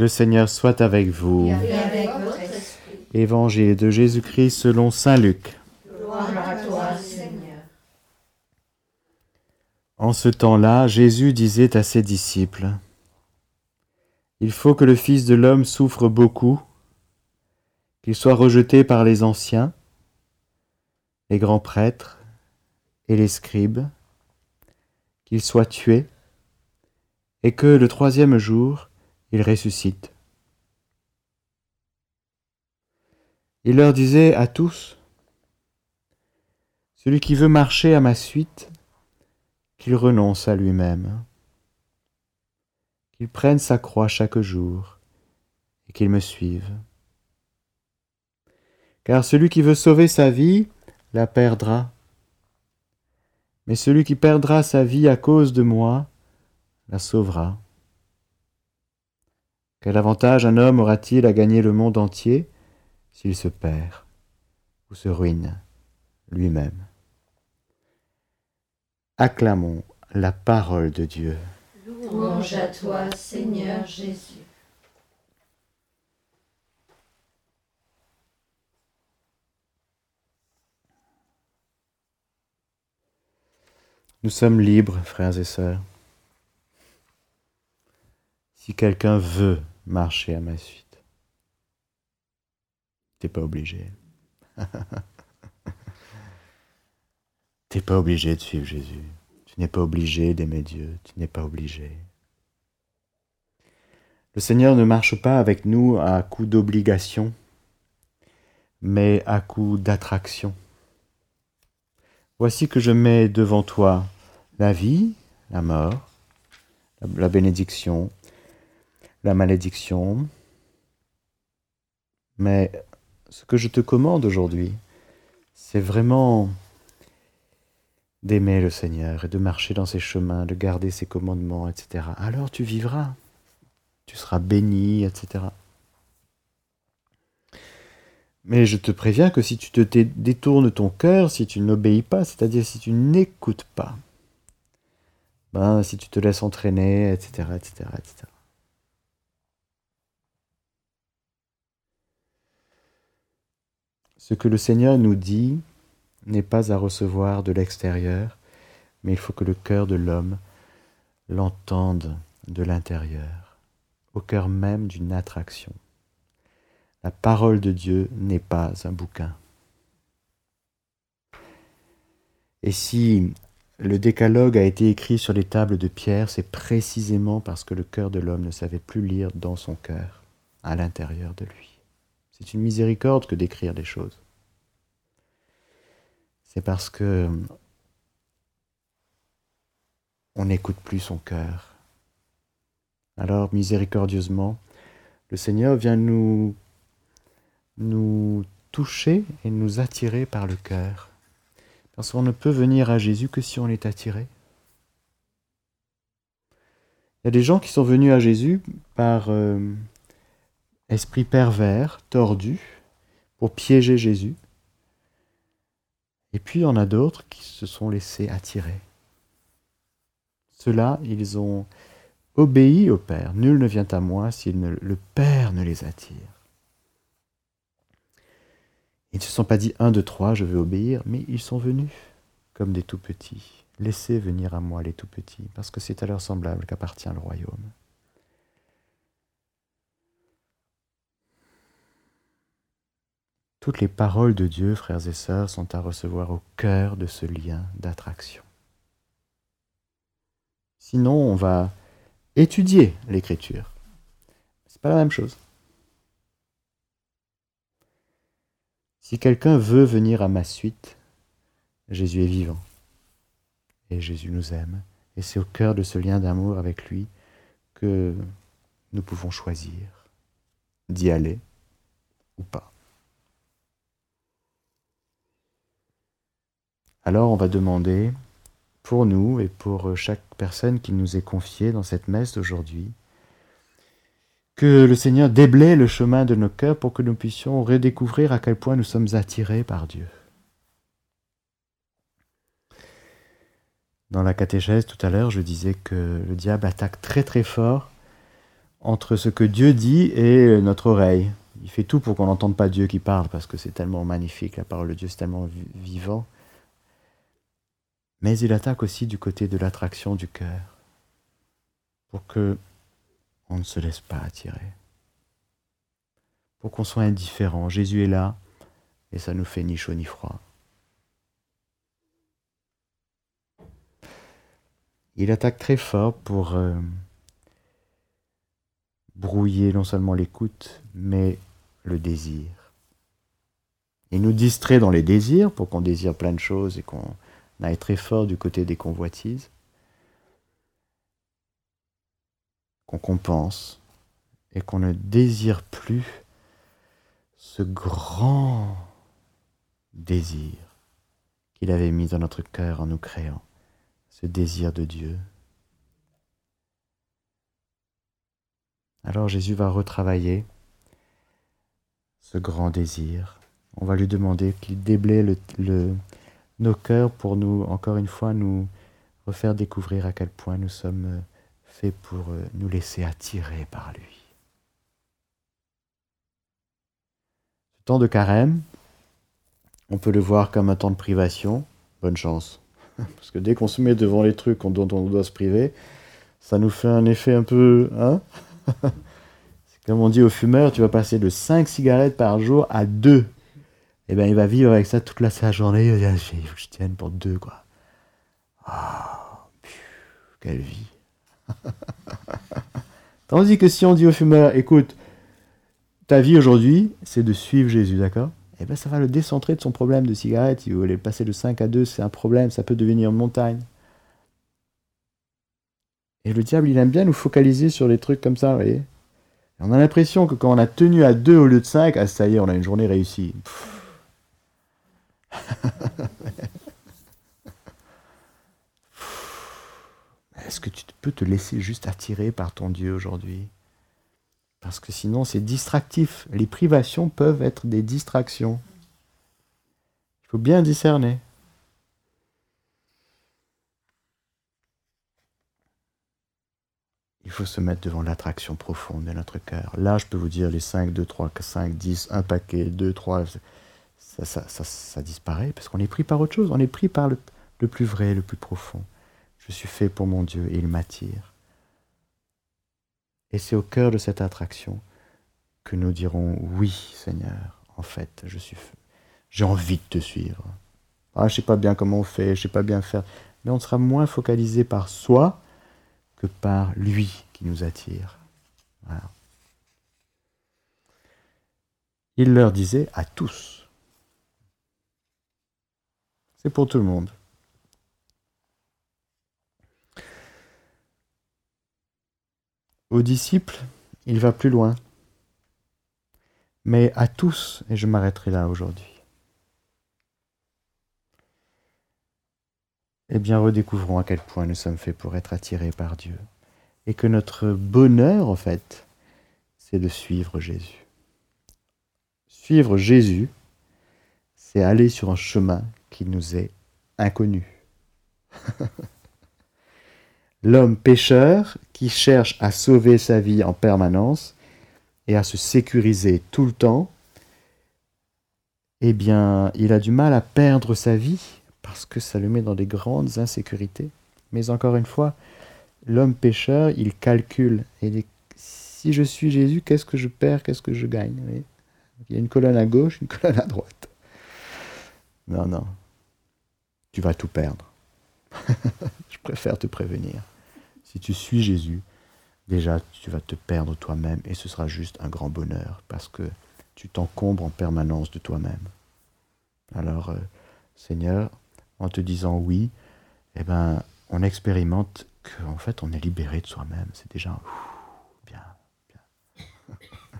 Le Seigneur soit avec vous. Et avec votre esprit. Évangile de Jésus-Christ selon Saint Luc. Gloire à toi, Seigneur. En ce temps-là, Jésus disait à ses disciples, Il faut que le Fils de l'homme souffre beaucoup, qu'il soit rejeté par les anciens, les grands prêtres et les scribes, qu'il soit tué, et que le troisième jour, il ressuscite. Il leur disait à tous, Celui qui veut marcher à ma suite, qu'il renonce à lui-même, qu'il prenne sa croix chaque jour et qu'il me suive. Car celui qui veut sauver sa vie la perdra, mais celui qui perdra sa vie à cause de moi la sauvera. Quel avantage un homme aura-t-il à gagner le monde entier s'il se perd ou se ruine lui-même? Acclamons la parole de Dieu. Louange à toi, Seigneur Jésus. Nous sommes libres, frères et sœurs. Si quelqu'un veut marcher à ma suite, t'es pas obligé. t'es pas obligé de suivre Jésus. Tu n'es pas obligé d'aimer Dieu. Tu n'es pas obligé. Le Seigneur ne marche pas avec nous à coup d'obligation, mais à coup d'attraction. Voici que je mets devant toi la vie, la mort, la bénédiction, la malédiction. Mais ce que je te commande aujourd'hui, c'est vraiment d'aimer le Seigneur et de marcher dans ses chemins, de garder ses commandements, etc. Alors tu vivras, tu seras béni, etc. Mais je te préviens que si tu te détournes ton cœur, si tu n'obéis pas, c'est-à-dire si tu n'écoutes pas, ben, si tu te laisses entraîner, etc., etc., etc. Ce que le Seigneur nous dit n'est pas à recevoir de l'extérieur, mais il faut que le cœur de l'homme l'entende de l'intérieur, au cœur même d'une attraction. La parole de Dieu n'est pas un bouquin. Et si le décalogue a été écrit sur les tables de pierre, c'est précisément parce que le cœur de l'homme ne savait plus lire dans son cœur, à l'intérieur de lui. C'est une miséricorde que d'écrire des choses. C'est parce que on n'écoute plus son cœur. Alors, miséricordieusement, le Seigneur vient nous nous toucher et nous attirer par le cœur. Parce qu'on ne peut venir à Jésus que si on est attiré. Il y a des gens qui sont venus à Jésus par euh, esprit pervers, tordu, pour piéger Jésus. Et puis il y en a d'autres qui se sont laissés attirer. Ceux-là, ils ont obéi au Père. Nul ne vient à moi si le Père ne les attire. Ils ne se sont pas dit un, deux, trois, je vais obéir, mais ils sont venus comme des tout petits. Laissez venir à moi les tout petits, parce que c'est à leur semblable qu'appartient le royaume. Toutes les paroles de Dieu, frères et sœurs, sont à recevoir au cœur de ce lien d'attraction. Sinon, on va étudier l'écriture. C'est pas la même chose. Si quelqu'un veut venir à ma suite, Jésus est vivant. Et Jésus nous aime. Et c'est au cœur de ce lien d'amour avec lui que nous pouvons choisir d'y aller ou pas. Alors on va demander pour nous et pour chaque personne qui nous est confiée dans cette messe d'aujourd'hui, que le Seigneur déblaye le chemin de nos cœurs pour que nous puissions redécouvrir à quel point nous sommes attirés par Dieu. Dans la catéchèse tout à l'heure, je disais que le diable attaque très très fort entre ce que Dieu dit et notre oreille. Il fait tout pour qu'on n'entende pas Dieu qui parle, parce que c'est tellement magnifique, la parole de Dieu, c'est tellement vivant. Mais il attaque aussi du côté de l'attraction du cœur, pour que on ne se laisse pas attirer, pour qu'on soit indifférent. Jésus est là, et ça nous fait ni chaud ni froid. Il attaque très fort pour euh, brouiller non seulement l'écoute, mais le désir. Il nous distrait dans les désirs pour qu'on désire plein de choses et qu'on aille très fort du côté des convoitises, qu'on compense et qu'on ne désire plus ce grand désir qu'il avait mis dans notre cœur en nous créant, ce désir de Dieu. Alors Jésus va retravailler ce grand désir. On va lui demander qu'il déblaye le, nos cœurs pour nous, encore une fois, nous refaire découvrir à quel point nous sommes faits pour euh, nous laisser attirer par lui. Ce temps de carême, on peut le voir comme un temps de privation. Bonne chance. Parce que dès qu'on se met devant les trucs dont on doit se priver, ça nous fait un effet un peu... Hein Comme on dit au fumeur, tu vas passer de 5 cigarettes par jour à 2. Eh bien, il va vivre avec ça toute la sa journée. Il va dire, il faut que je tienne pour 2, quoi. Ah, quelle vie. Tandis que si on dit au fumeur, écoute, ta vie aujourd'hui, c'est de suivre Jésus, d'accord? Eh bien, ça va le décentrer de son problème de cigarette. Il voulait passer de 5 à 2, c'est un problème, ça peut devenir une montagne. Et le diable, il aime bien nous focaliser sur les trucs comme ça, vous voyez? On a l'impression que quand on a tenu à 2 au lieu de 5, ah ça y est, on a une journée réussie. Est-ce que tu peux te laisser juste attirer par ton Dieu aujourd'hui? Parce que sinon, c'est distractif. Les privations peuvent être des distractions. Il faut bien discerner. il faut se mettre devant l'attraction profonde de notre cœur. Là, je peux vous dire, les 5, 2, 3, 5, 10, un paquet, 2, 3, ça, ça, ça, ça disparaît parce qu'on est pris par autre chose. On est pris par le, plus vrai, le plus profond. Je suis fait pour mon Dieu et il m'attire. Et c'est au cœur de cette attraction que nous dirons oui, Seigneur. En fait, je suis, j'ai envie de te suivre. Ah, je sais pas bien comment on fait, je sais pas bien faire, mais on sera moins focalisé par soi que par lui qui nous attire. Il leur disait à tous. C'est pour tout le monde. Aux disciples, il va plus loin. Mais à tous, et je m'arrêterai là aujourd'hui. eh bien redécouvrons à quel point nous sommes faits pour être attirés par Dieu. Et que notre bonheur, en fait, c'est de suivre Jésus. Suivre Jésus, c'est aller sur un chemin qui nous est inconnu. L'homme pécheur qui cherche à sauver sa vie en permanence et à se sécuriser tout le temps, eh bien, il a du mal à perdre sa vie parce que ça le met dans des grandes insécurités. Mais encore une fois, l'homme pécheur, il calcule. Si je suis Jésus, qu'est-ce que je perds, qu'est-ce que je gagne? Il y a une colonne à gauche, une colonne à droite. Non, non. Tu vas tout perdre. je préfère te prévenir. Si tu suis Jésus, déjà, tu vas te perdre toi-même et ce sera juste un grand bonheur parce que tu t'encombres en permanence de toi-même. Alors, euh, Seigneur, en te disant oui, eh ben, on expérimente qu'en fait, on est libéré de soi-même. C'est déjà bien, bien.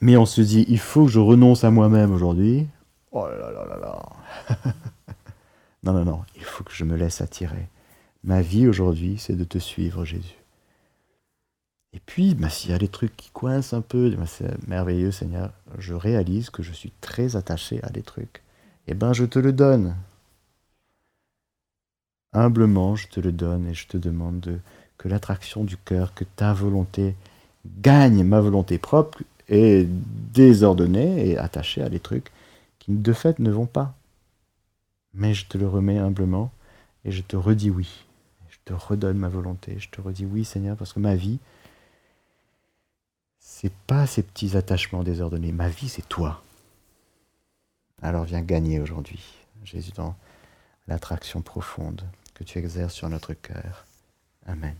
Mais on se dit, il faut que je renonce à moi-même aujourd'hui. Oh là là là là. non, non, non, il faut que je me laisse attirer. Ma vie aujourd'hui, c'est de te suivre, Jésus. Et puis, bah, s'il y a des trucs qui coincent un peu, bah, c'est merveilleux, Seigneur. Je réalise que je suis très attaché à des trucs. Eh bien, je te le donne. Humblement, je te le donne et je te demande que l'attraction du cœur, que ta volonté gagne ma volonté propre et désordonnée et attachée à des trucs qui de fait ne vont pas. Mais je te le remets humblement et je te redis oui. Je te redonne ma volonté. Je te redis oui, Seigneur, parce que ma vie, c'est pas ces petits attachements désordonnés. Ma vie, c'est toi. Alors viens gagner aujourd'hui, Jésus, dans l'attraction profonde que tu exerces sur notre cœur. Amen.